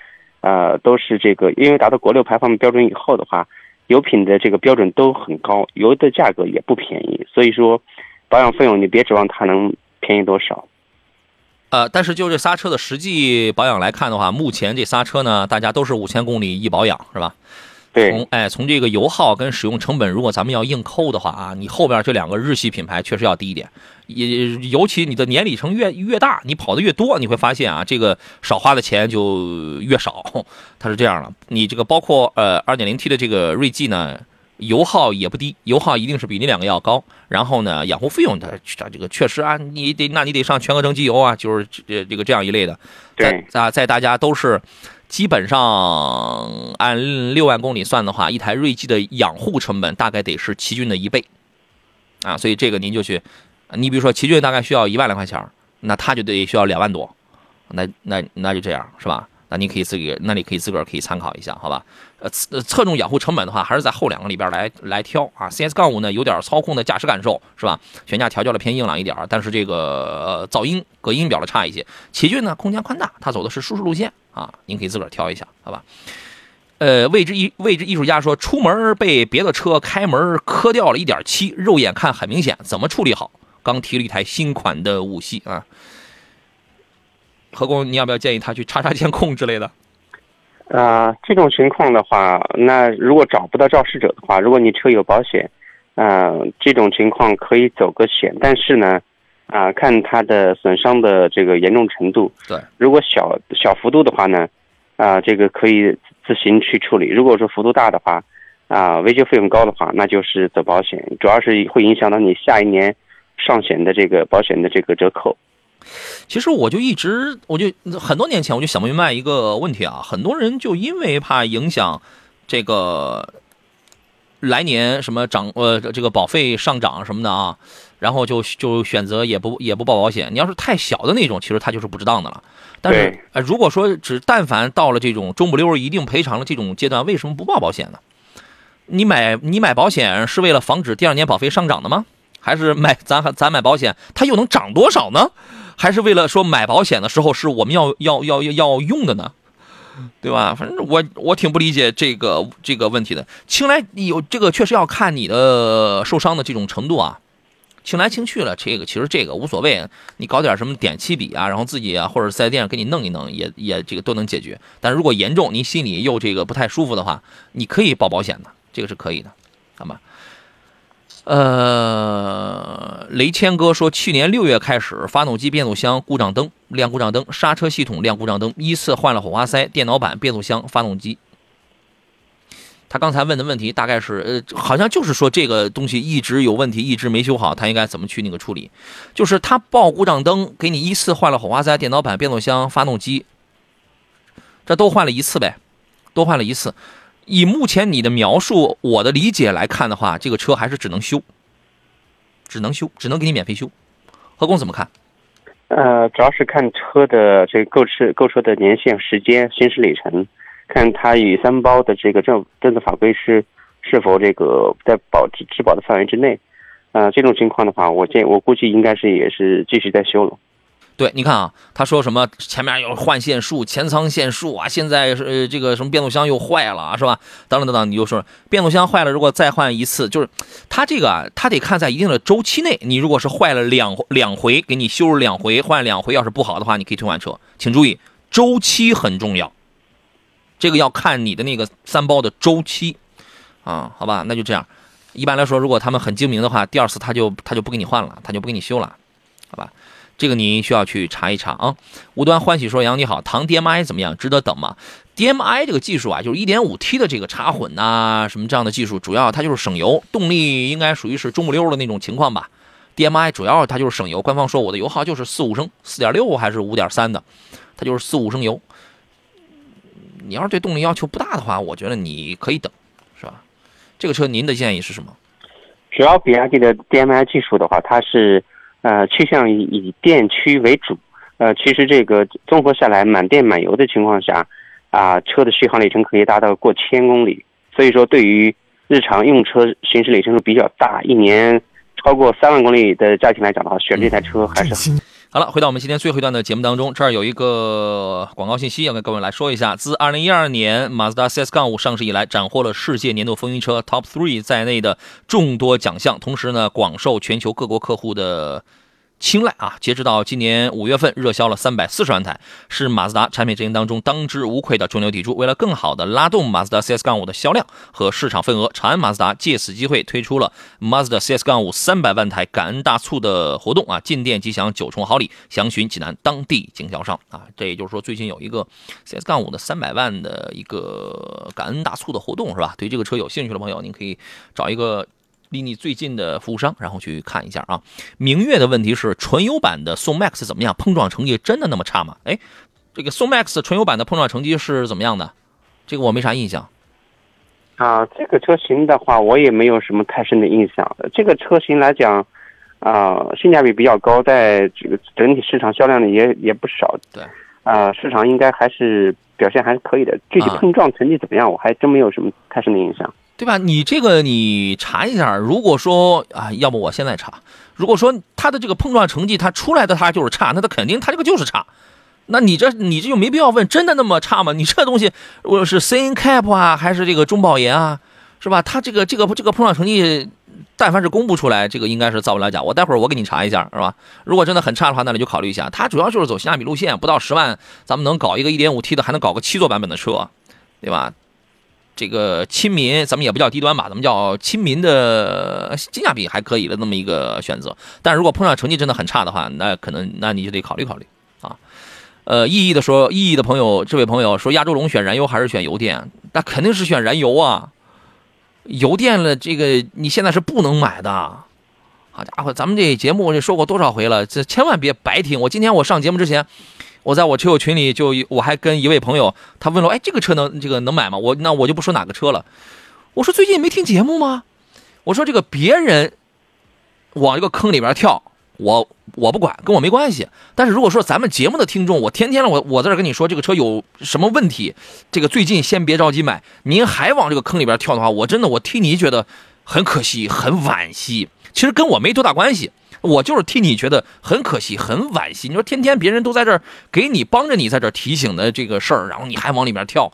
呃，都是这个因为达到国六排放标准以后的话。油品的这个标准都很高，油的价格也不便宜，所以说保养费用你别指望它能便宜多少。呃，但是就这仨车的实际保养来看的话，目前这仨车呢，大家都是五千公里一保养，是吧？对，从哎，从这个油耗跟使用成本，如果咱们要硬抠的话啊，你后边这两个日系品牌确实要低一点。也尤其你的年里程越越大，你跑的越多，你会发现啊，这个少花的钱就越少。它是这样了，你这个包括呃 2.0T 的这个锐际呢，油耗也不低，油耗一定是比那两个要高。然后呢，养护费用它它这个确实啊，你得那你得上全合成机油啊，就是这这个这样一类的。在对，在在大家都是基本上按六万公里算的话，一台锐际的养护成本大概得是奇骏的一倍啊，所以这个您就去，你比如说奇骏大概需要一万来块钱，那它就得需要两万多，那那那就这样是吧？那你可以自己，那你可以自个儿可以参考一下，好吧？呃，侧重养护成本的话，还是在后两个里边来来挑啊。CS 杠五呢，有点操控的驾驶感受，是吧？悬架调教的偏硬朗一点，但是这个、呃、噪音隔音表的差一些。奇骏呢，空间宽大，它走的是舒适路线啊，您可以自个儿挑一下，好吧？呃，未知艺未知艺术家说，出门被别的车开门磕掉了一点漆，肉眼看很明显，怎么处理好？刚提了一台新款的五系啊，何工，你要不要建议他去查查监控之类的？呃，这种情况的话，那如果找不到肇事者的话，如果你车有保险，呃，这种情况可以走个险，但是呢，啊、看它的损伤的这个严重程度。对，如果小小幅度的话呢，啊、这个可以自行去处理。如果说幅度大的话，啊、维修费用高的话，那就是走保险，主要是会影响到你下一年上险的这个保险的这个折扣。其实我就一直，我就很多年前我就想不明白一个问题啊，很多人就因为怕影响这个来年什么涨呃这个保费上涨什么的啊，然后就就选择也不也不报保险。你要是太小的那种，其实它就是不值当的了。但是如果说只但凡到了这种中不溜儿一定赔偿的这种阶段，为什么不报保险呢？你买你买保险是为了防止第二年保费上涨的吗？还是买咱咱买保险它又能涨多少呢？还是为了说买保险的时候是我们要要要要要用的呢？对吧？反正我我挺不理解这个这个问题的。轻来有这个确实要看你的受伤的这种程度啊，轻来轻去了，这个其实这个无所谓，你搞点什么点漆笔啊，然后自己啊或者四 S 店给你弄一弄，也也这个都能解决。但如果严重，您心里又这个不太舒服的话，你可以报保险的，这个是可以的，好吗？呃，雷谦哥说，去年六月开始，发动机、变速箱故障灯亮故障灯，刹车系统亮故障灯，依次换了火花塞、电脑板、变速箱、发动机。他刚才问的问题大概是，呃，好像就是说这个东西一直有问题，一直没修好，他应该怎么去那个处理？就是他报故障灯，给你依次换了火花塞、电脑板、变速箱、发动机，这都换了一次呗，都换了一次。以目前你的描述，我的理解来看的话，这个车还是只能修，只能修，只能给你免费修。何工怎么看？呃，主要是看车的这个购车购车的年限、时间、行驶里程，看它与三包的这个政政策法规是是否这个在保质质保的范围之内。呃，这种情况的话，我建我估计应该是也是继续在修了。对，你看啊，他说什么前面有换线束、前舱线束啊，现在是呃这个什么变速箱又坏了，是吧？等等等等，你就说变速箱坏了，如果再换一次，就是他这个，他得看在一定的周期内，你如果是坏了两两回，给你修两回，换两回，要是不好的话，你可以退换车。请注意，周期很重要，这个要看你的那个三包的周期啊，好吧？那就这样。一般来说，如果他们很精明的话，第二次他就他就不给你换了，他就不给你修了，好吧？这个你需要去查一查啊。无端欢喜说：“杨你好，唐 DMI 怎么样？值得等吗？DMI 这个技术啊，就是 1.5T 的这个插混呐，什么这样的技术，主要它就是省油，动力应该属于是中不溜的那种情况吧。DMI 主要它就是省油，官方说我的油耗就是四五升，四点六还是五点三的，它就是四五升油。你要是对动力要求不大的话，我觉得你可以等，是吧？这个车您的建议是什么？主要比亚迪的 DMI 技术的话，它是。呃，趋向于以电驱为主。呃，其实这个综合下来，满电满油的情况下，啊，车的续航里程可以达到过千公里。所以说，对于日常用车行驶里程数比较大，一年超过三万公里的家庭来讲的话，选这台车还是。好了，回到我们今天最后一段的节目当中，这儿有一个广告信息要跟各位来说一下。自2012年马自达 CS 杠五上市以来，斩获了世界年度风云车 Top Three 在内的众多奖项，同时呢，广受全球各国客户的。青睐啊！截止到今年五月份，热销了三百四十万台，是马自达产品阵营当中当之无愧的中流砥柱。为了更好的拉动马自达 CS-5 的销量和市场份额，长安马自达借此机会推出了马自达 CS-5 三百万台感恩大促的活动啊！进店即享九重好礼，详询济南当地经销商啊！这也就是说，最近有一个 CS-5 的三百万的一个感恩大促的活动是吧？对这个车有兴趣的朋友，您可以找一个。离你最近的服务商，然后去看一下啊。明月的问题是，纯油版的宋 MAX 怎么样？碰撞成绩真的那么差吗？哎，这个宋 MAX 纯油版的碰撞成绩是怎么样的？这个我没啥印象。啊，这个车型的话，我也没有什么太深的印象。这个车型来讲，啊，性价比比较高，在这个整体市场销量里也也不少。对。啊，市场应该还是表现还是可以的。具体碰撞成绩怎么样，我还真没有什么太深的印象。对吧？你这个你查一下，如果说啊，要不我现在查。如果说它的这个碰撞成绩它出来的它就是差，那它肯定它这个就是差。那你这你这就没必要问，真的那么差吗？你这东西我是 C N Cap 啊，还是这个中保研啊，是吧？它这个这个这个碰撞成绩，但凡是公布出来，这个应该是造不了假。我待会儿我给你查一下，是吧？如果真的很差的话，那你就考虑一下。它主要就是走性价比路线，不到十万，咱们能搞一个 1.5T 的，还能搞个七座版本的车，对吧？这个亲民，咱们也不叫低端吧，咱们叫亲民的性价比还可以的那么一个选择。但如果碰上成绩真的很差的话，那可能那你就得考虑考虑啊。呃，意义的说，意义的朋友，这位朋友说，亚洲龙选燃油还是选油电？那肯定是选燃油啊。油电了，这个你现在是不能买的。好家伙，咱们这节目这说过多少回了，这千万别白听。我今天我上节目之前。我在我车友群里就我还跟一位朋友，他问了，哎，这个车能这个能买吗？我那我就不说哪个车了。我说最近没听节目吗？我说这个别人往这个坑里边跳，我我不管，跟我没关系。但是如果说咱们节目的听众，我天天了，我我在这跟你说这个车有什么问题，这个最近先别着急买，您还往这个坑里边跳的话，我真的我替你觉得很可惜，很惋惜。其实跟我没多大关系。我就是替你觉得很可惜、很惋惜。你说天天别人都在这儿给你帮着你在这提醒的这个事儿，然后你还往里面跳，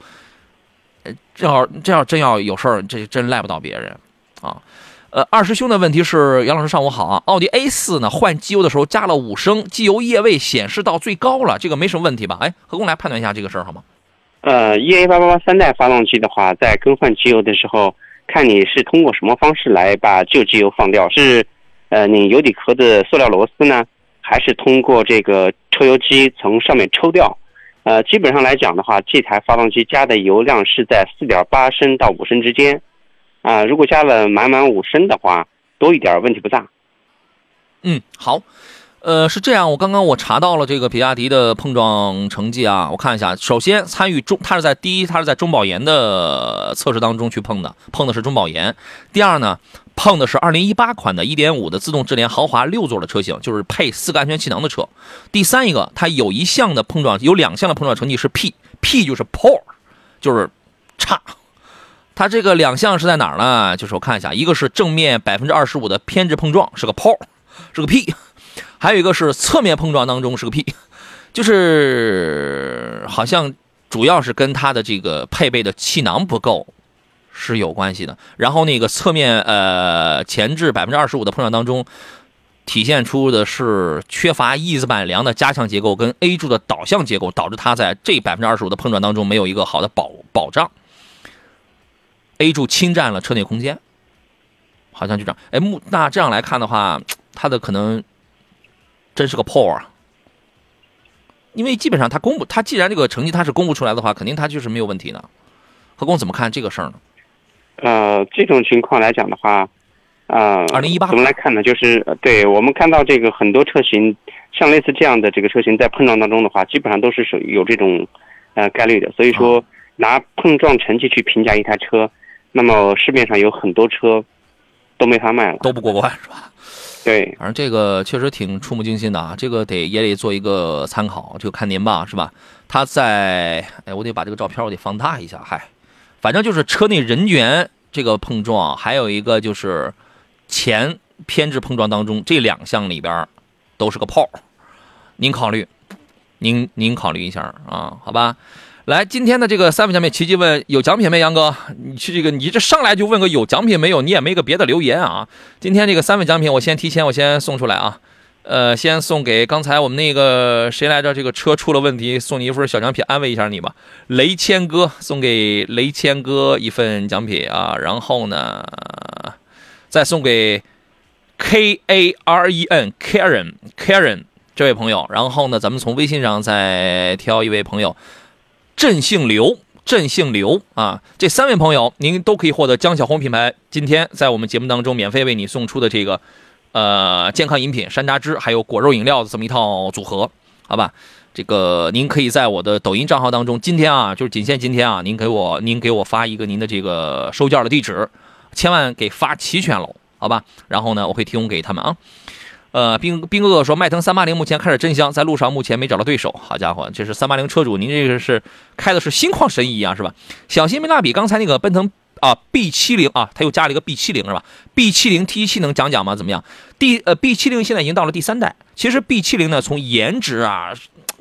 呃，这要这要真要有事儿，这真赖不到别人啊。呃，二师兄的问题是，杨老师上午好啊。奥迪 A 四呢，换机油的时候加了五升，机油液位显示到最高了，这个没什么问题吧？哎，何工来判断一下这个事儿好吗？呃，EA 八八八三代发动机的话，在更换机油的时候，看你是通过什么方式来把旧机油放掉，是呃拧油底壳的塑料螺丝呢，还是通过这个抽油机从上面抽掉？呃，基本上来讲的话，这台发动机加的油量是在四点八升到五升之间，啊、如果加了满满五升的话，多一点问题不大。嗯，好，呃，是这样，我刚刚我查到了这个比亚迪的碰撞成绩啊，我看一下，首先参与中，它是在第一，它是在中保研的测试当中去碰的，碰的是中保研。第二呢，碰的是2018款的1.5的自动智联豪华六座的车型，就是配四个安全气囊的车。第三一个，它有一项的碰撞，有两项的碰撞成绩是 P，P 就是 poor，就是差。它这个两项是在哪儿呢？就是我看一下，一个是正面百分之二十五的偏置碰撞，是个 poor，是个 P，还有一个是侧面碰撞当中是个 P，就是好像主要是跟它的这个配备的气囊不够是有关系的。然后那个侧面呃前置百分之二十五的碰撞当中，体现出的是缺乏 E 字板梁的加强结构跟 A 柱的导向结构，导致它在这百分之二十五的碰撞当中没有一个好的保保障。A 柱侵占了车内空间，好像就这样。哎，目那这样来看的话，它的可能真是个炮啊，因为基本上它公布，它既然这个成绩它是公布出来的话，肯定它就是没有问题的。何工怎么看这个事儿呢？呃，这种情况来讲的话，呃，二零一八怎么来看呢？就是呃对我们看到这个很多车型，像类似这样的这个车型在碰撞当中的话，基本上都是属于有这种呃概率的。所以说，拿碰撞成绩去评价一台车，那么市面上有很多车都没法卖了。都不过关是吧？对，反正这个确实挺触目惊心的啊，这个得也得做一个参考，就看您吧，是吧？他在，哎，我得把这个照片我得放大一下，嗨，反正就是车内人员这个碰撞，还有一个就是前偏置碰撞当中这两项里边都是个泡，您考虑，您您考虑一下啊，好吧？来，今天的这个三份奖品，奇迹问有奖品没？杨哥，你去这个，你这上来就问个有奖品没有？你也没个别的留言啊？今天这个三份奖品，我先提前我先送出来啊。呃，先送给刚才我们那个谁来着？这个车出了问题，送你一份小奖品，安慰一下你吧。雷谦哥送给雷谦哥一份奖品啊，然后呢，再送给 K A R E N Karen Karen 这位朋友，然后呢，咱们从微信上再挑一位朋友，郑姓刘。郑姓刘啊，这三位朋友您都可以获得江小红品牌今天在我们节目当中免费为你送出的这个呃健康饮品山楂汁，还有果肉饮料的这么一套组合，好吧？这个您可以在我的抖音账号当中，今天啊，就是仅限今天啊，您给我您给我发一个您的这个收件的地址，千万给发齐全喽，好吧？然后呢，我会提供给他们啊。呃，兵兵哥哥说，迈腾三八零目前开着真香，在路上目前没找到对手。好家伙，这是三八零车主，您这个是开的是心旷神怡啊，是吧？小新没蜡笔刚才那个奔腾啊 B 七零啊，它又加了一个 B 七零是吧？B 七零 T 七能讲讲吗？怎么样？第呃 B 七零现在已经到了第三代，其实 B 七零呢，从颜值啊，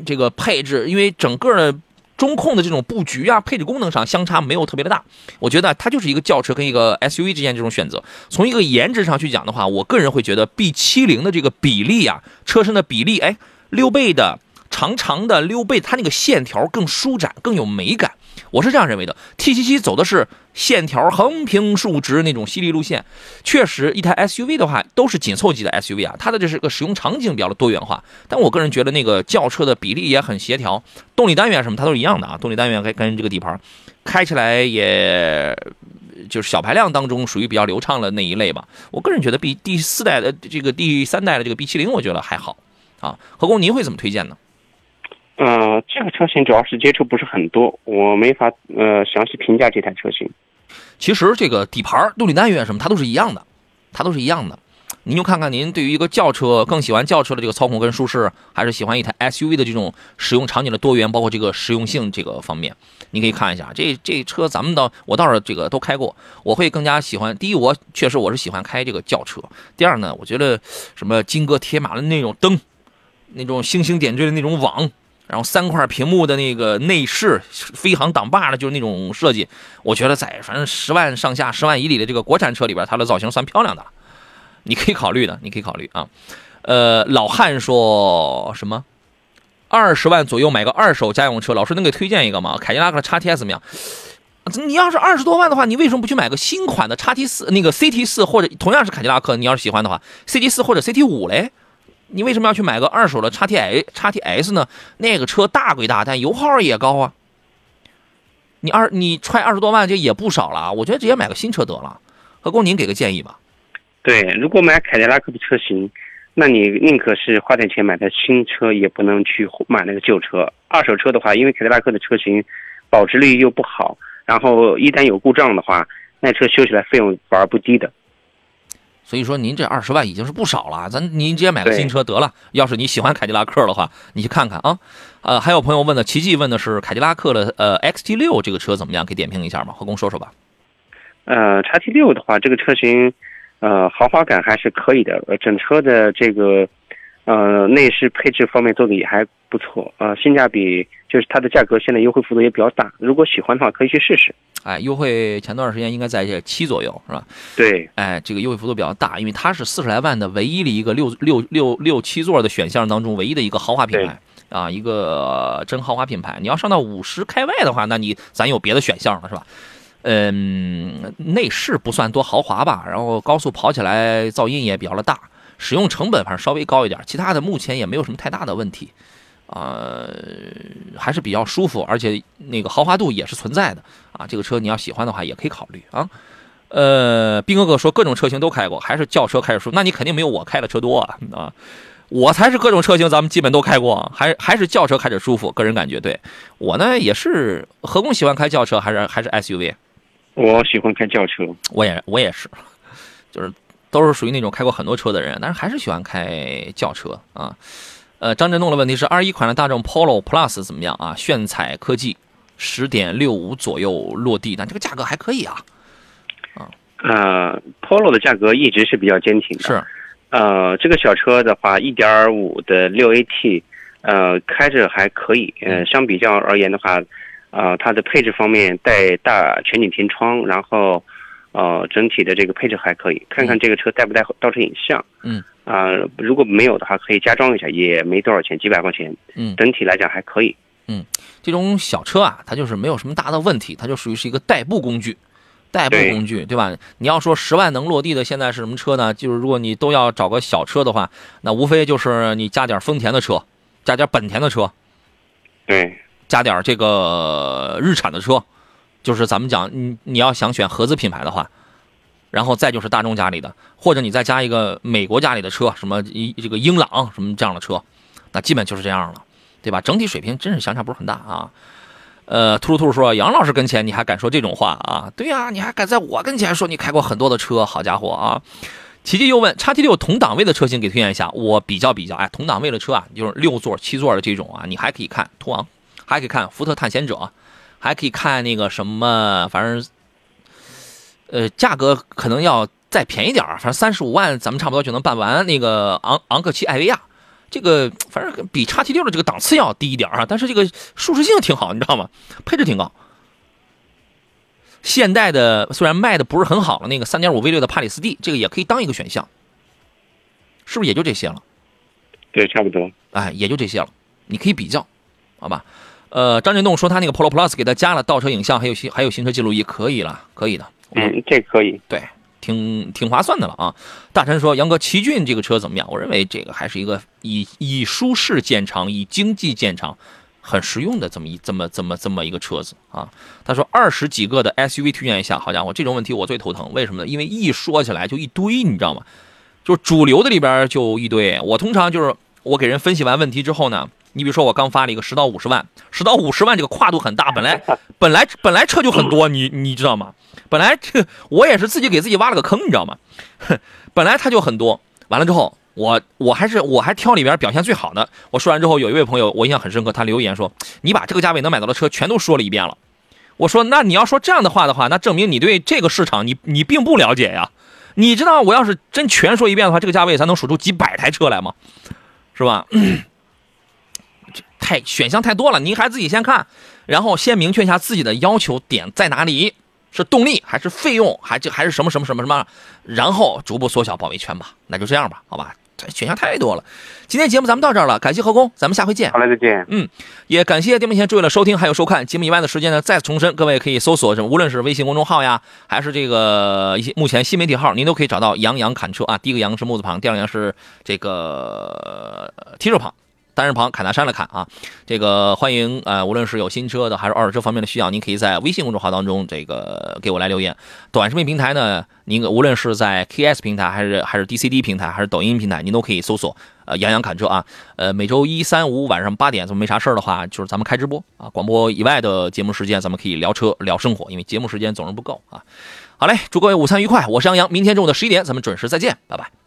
这个配置，因为整个的中控的这种布局啊，配置功能上相差没有特别的大。我觉得它就是一个轿车跟一个 SUV 之间这种选择。从一个颜值上去讲的话，我个人会觉得 B 七零的这个比例啊，车身的比例，哎，六倍的。长长的溜背，它那个线条更舒展，更有美感。我是这样认为的。T 7 7走的是线条横平竖直那种犀利路线，确实，一台 SUV 的话都是紧凑级的 SUV 啊，它的这是个使用场景比较的多元化。但我个人觉得那个轿车的比例也很协调，动力单元什么它都是一样的啊，动力单元跟跟这个底盘开起来也。就是小排量当中属于比较流畅的那一类吧。我个人觉得 B 第四代的这个第三代的这个 B 7 0我觉得还好啊。何工，您会怎么推荐呢？呃，这个车型主要是接触不是很多，我没法呃详细评价这台车型。其实这个底盘、动力单元什么，它都是一样的，它都是一样的。您就看看您对于一个轿车更喜欢轿车的这个操控跟舒适，还是喜欢一台 SUV 的这种使用场景的多元，包括这个实用性这个方面，你可以看一下这这车咱们倒我倒是这个都开过，我会更加喜欢。第一，我确实我是喜欢开这个轿车；第二呢，我觉得什么金戈铁马的那种灯，那种星星点缀的那种网。然后三块屏幕的那个内饰，飞航挡把的，就是那种设计，我觉得在反正十万上下、十万以里的这个国产车里边，它的造型算漂亮的，你可以考虑的，你可以考虑啊。呃，老汉说什么？二十万左右买个二手家用车，老师能给推荐一个吗？凯迪拉克的叉 T S 怎么样？你要是二十多万的话，你为什么不去买个新款的叉 T 四？那个 C T 四或者同样是凯迪拉克，你要是喜欢的话，C T 四或者 C T 五嘞？你为什么要去买个二手的叉 t 叉 t s 呢？那个车大归大，但油耗也高啊。你二你揣二十多万，这也不少了。我觉得直接买个新车得了。何工，您给个建议吧。对，如果买凯迪拉克的车型，那你宁可是花点钱买台新车，也不能去买那个旧车。二手车的话，因为凯迪拉克的车型保值率又不好，然后一旦有故障的话，那车修起来费用反而不低的。所以说，您这二十万已经是不少了，咱您直接买个新车得了。要是你喜欢凯迪拉克的话，你去看看啊。呃，还有朋友问的，奇迹问的是凯迪拉克的呃 XT 六这个车怎么样？可以点评一下吗？何工说说吧。呃，，XT 六的话，这个车型，呃，豪华感还是可以的，呃，整车的这个呃内饰配置方面做的也还不错，呃，性价比就是它的价格现在优惠幅度也比较大，如果喜欢的话可以去试试。哎，优惠前段时间应该在这七左右，是吧？对，哎，这个优惠幅度比较大，因为它是四十来万的唯一的一个六六六六七座的选项当中唯一的一个豪华品牌啊，一个真豪华品牌。你要上到五十开外的话，那你咱有别的选项了，是吧？嗯，内饰不算多豪华吧，然后高速跑起来噪音也比较的大，使用成本反正稍微高一点，其他的目前也没有什么太大的问题，啊，还是比较舒服，而且那个豪华度也是存在的啊。这个车你要喜欢的话也可以考虑啊。呃，兵哥哥说各种车型都开过，还是轿车开着舒服，那你肯定没有我开的车多啊啊！我才是各种车型咱们基本都开过，还还是轿车开着舒服，个人感觉对我呢也是。何工喜欢开轿车还是还是 SUV？我喜欢开轿车，我也我也是，就是都是属于那种开过很多车的人，但是还是喜欢开轿车啊。呃，张振东的问题是二一款的大众 Polo Plus 怎么样啊？炫彩科技十点六五左右落地，但这个价格还可以啊。呃，Polo 的价格一直是比较坚挺的。是，呃，这个小车的话，一点五的六 AT，呃，开着还可以。呃，相比较而言的话，呃，它的配置方面带大全景天窗，然后，呃，整体的这个配置还可以。看看这个车带不带倒车影像？嗯。啊、如果没有的话，可以加装一下，也没多少钱，几百块钱。嗯整体来讲还可以。嗯这种小车啊，它就是没有什么大的问题，它就属于是一个代步工具，代步工具，对吧？你要说十万能落地的，现在是什么车呢？就是如果你都要找个小车的话，那无非就是你加点丰田的车，加点本田的车，对，加点这个日产的车，就是咱们讲，你你要想选合资品牌的话，然后再就是大众家里的，或者你再加一个美国家里的车，什么一这个英朗什么这样的车，那基本就是这样了，对吧？整体水平真是相差不是很大啊。呃，兔兔兔说，杨老师跟前你还敢说这种话啊？对呀、你还敢在我跟前说你开过很多的车，好家伙啊！奇迹又问，叉 T 六同档位的车型给推荐一下，我比较比较，哎，同档位的车啊，就是六座、七座的这种啊，你还可以看途昂，还可以看福特探险者，还可以看那个什么，反正，呃，价格可能要再便宜点儿反正三十五万咱们差不多就能办完。那个昂昂克旗艾维亚，这个反正比叉 T 六的这个档次要低一点儿啊，但是这个舒适性挺好，你知道吗？配置挺高。现代的虽然卖的不是很好了，那个三点五 V 六的帕里斯蒂，这个也可以当一个选项，是不是也就这些了？对，差不多。哎，也就这些了，你可以比较，好吧？呃，张振栋说他那个 Polo Plus 给他加了倒车影像，还有行还有行车记录仪，可以了，可以的，嗯，这可以。对，挺挺划算的了啊。大陈说杨哥奇骏这个车怎么样？我认为这个还是一个以以舒适见长，以经济见长，很实用的这么一这么这么这么一个车子啊。他说二十几个的 SUV 推荐一下，好家伙，这种问题我最头疼，为什么呢？因为一说起来就一堆，你知道吗？就是主流的里边就一堆。我通常就是我给人分析完问题之后呢，你比如说我刚发了一个十到五十万，十到五十万这个跨度很大，本来本来本来车就很多，你你知道吗？本来这我也是自己给自己挖了个坑，你知道吗？本来它就很多，完了之后，我我还是我还挑里边表现最好的。我说完之后，有一位朋友我印象很深刻，他留言说：“你把这个价位能买到的车全都说了一遍了。”我说：“那你要说这样的话的话，那证明你对这个市场你你并不了解呀。你知道我要是真全说一遍的话，这个价位才能数出几百台车来吗？是吧？这太选项太多了，您还自己先看，然后先明确一下自己的要求点在哪里，是动力还是费用，还这还是什么什么什么什么，然后逐步缩小包围圈吧。那就这样吧，好吧？选项太多了。今天节目咱们到这儿了，感谢何工，咱们下回见。好嘞，再见。嗯，也感谢电幕前诸位的收听还有收看。节目以外的时间呢，再重申，各位可以搜索什么，无论是微信公众号呀，还是这个一些目前新媒体号，您都可以找到“杨洋侃车”啊。第一个“杨”是木字旁，第二个“杨”是这个呃提手旁。单人旁砍大山的砍啊，这个欢迎呃，无论是有新车的还是二手车方面的需要，您可以在微信公众号当中这个给我来留言。短视频平台呢，您无论是在 KS 平台还是还是 DCD 平台还是抖音平台，您都可以搜索呃杨洋侃车啊。呃，每周一、三、五晚上八点，咱们没啥事儿的话，就是咱们开直播啊。广播以外的节目时间，咱们可以聊车聊生活，因为节目时间总是不够啊。好嘞，祝各位午餐愉快，我是杨洋，明天中午的十一点，咱们准时再见，拜拜。